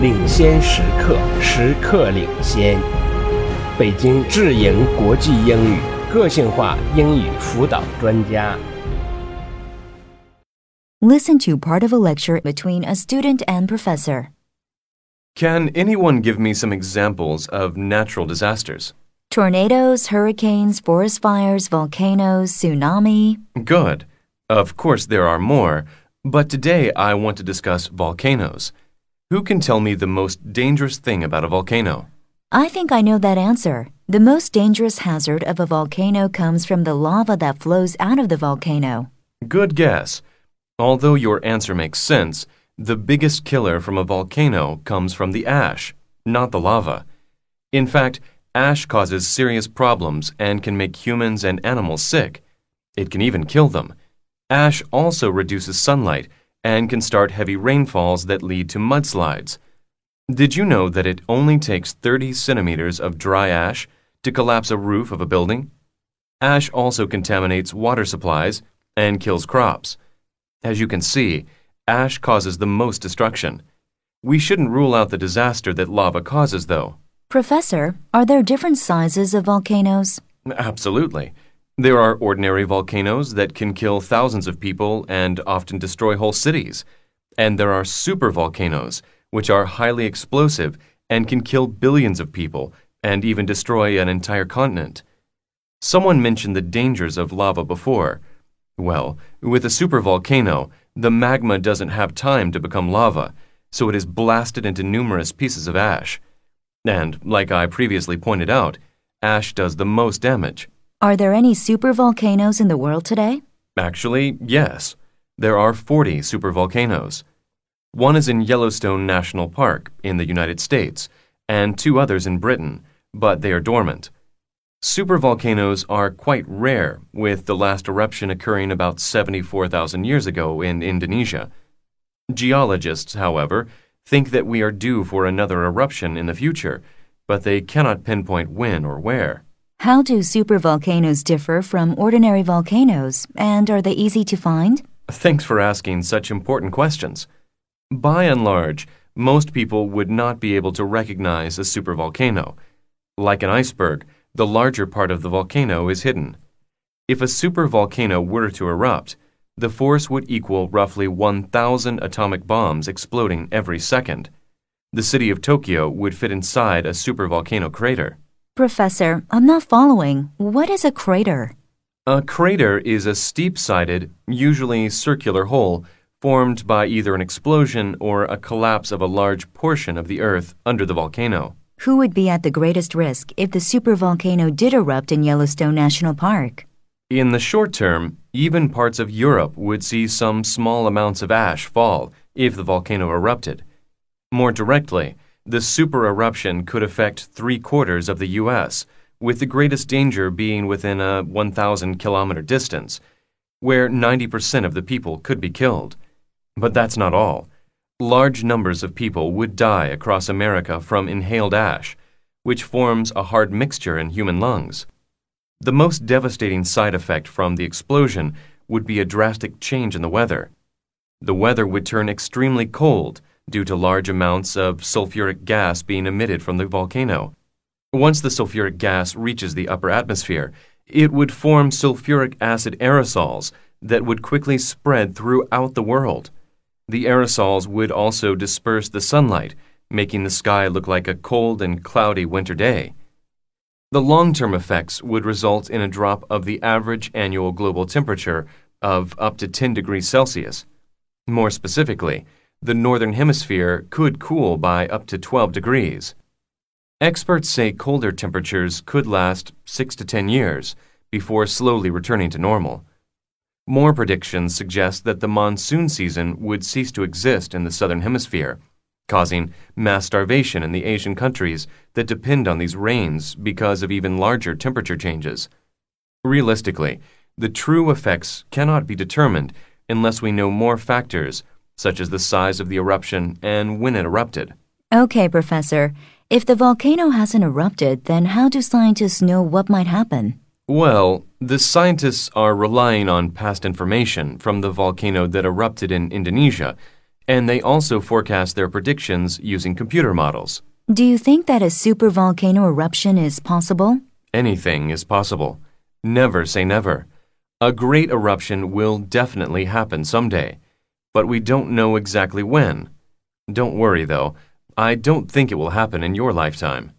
领先时刻，时刻领先。北京智盈国际英语个性化英语辅导专家。 Listen to part of a lecture between a student and professor. Can anyone give me some examples of natural disasters? Tornadoes, hurricanes, forest fires, volcanoes, tsunami. Good. Of course, there are more, but today I want to discuss volcanoes. Who can tell me the most dangerous thing about a volcano? I think I know that answer. The most dangerous hazard of a volcano comes from the lava that flows out of the volcano. Good guess. Although your answer makes sense, the biggest killer from a volcano comes from the ash, not the lava. In fact, ash causes serious problems and can make humans and animals sick. It can even kill them. Ash also reduces sunlight and can start heavy rainfalls that lead to mudslides. Did you know that it only takes 30 centimeters of dry ash to collapse a roof of a building? Ash also contaminates water supplies and kills crops. As you can see, ash causes the most destruction. We shouldn't rule out the disaster that lava causes, though. Professor, are there different sizes of volcanoes? Absolutely. There are ordinary volcanoes that can kill thousands of people and often destroy whole cities. And there are supervolcanoes, which are highly explosive and can kill billions of people and even destroy an entire continent. Someone mentioned the dangers of lava before. Well, with a supervolcano, the magma doesn't have time to become lava, so it is blasted into numerous pieces of ash. And, like I previously pointed out, ash does the most damage. Are there any supervolcanoes in the world today? Actually, yes. There are 40 supervolcanoes. One is in Yellowstone National Park in the United States, and two others in Britain, but they are dormant. Supervolcanoes are quite rare, with the last eruption occurring about 74,000 years ago in Indonesia. Geologists, however, think that we are due for another eruption in the future, but they cannot pinpoint when or where. How do supervolcanoes differ from ordinary volcanoes, and are they easy to find? Thanks for asking such important questions. By and large, most people would not be able to recognize a supervolcano. Like an iceberg, the larger part of the volcano is hidden. If a supervolcano were to erupt, the force would equal roughly 1,000 atomic bombs exploding every second. The city of Tokyo would fit inside a supervolcano crater. Professor, I'm not following. What is a crater? A crater is a steep sided, usually circular hole formed by either an explosion or a collapse of a large portion of the earth under the volcano. Who would be at the greatest risk if the supervolcano did erupt in Yellowstone National Park? In the short term, even parts of Europe would see some small amounts of ash fall if the volcano erupted. More directly, the super eruption could affect three quarters of the U.S., with the greatest danger being within a 1,000 kilometer distance, where 90% of the people could be killed. But that's not all. Large numbers of people would die across America from inhaled ash, which forms a hard mixture in human lungs. The most devastating side effect from the explosion would be a drastic change in the weather. The weather would turn extremely cold due to large amounts of sulfuric gas being emitted from the volcano. Once the sulfuric gas reaches the upper atmosphere, it would form sulfuric acid aerosols that would quickly spread throughout the world. The aerosols would also disperse the sunlight, making the sky look like a cold and cloudy winter day. The long term effects would result in a drop of the average annual global temperature of up to 10 degrees Celsius. More specifically, the Northern Hemisphere could cool by up to 12 degrees. Experts say colder temperatures could last 6 to 10 years before slowly returning to normal. More predictions suggest that the monsoon season would cease to exist in the Southern Hemisphere, causing mass starvation in the Asian countries that depend on these rains because of even larger temperature changes. Realistically, the true effects cannot be determined unless we know more factors, such as the size of the eruption and when it erupted. Okay, Professor. If the volcano hasn't erupted, then how do scientists know what might happen? Well, the scientists are relying on past information from the volcano that erupted in Indonesia And they also forecast their predictions using computer models. Do you think that a supervolcano eruption is possible? Anything is possible. Never say never. A great eruption will definitely happen someday, but we don't know exactly when. Don't worry, though. I don't think it will happen in your lifetime.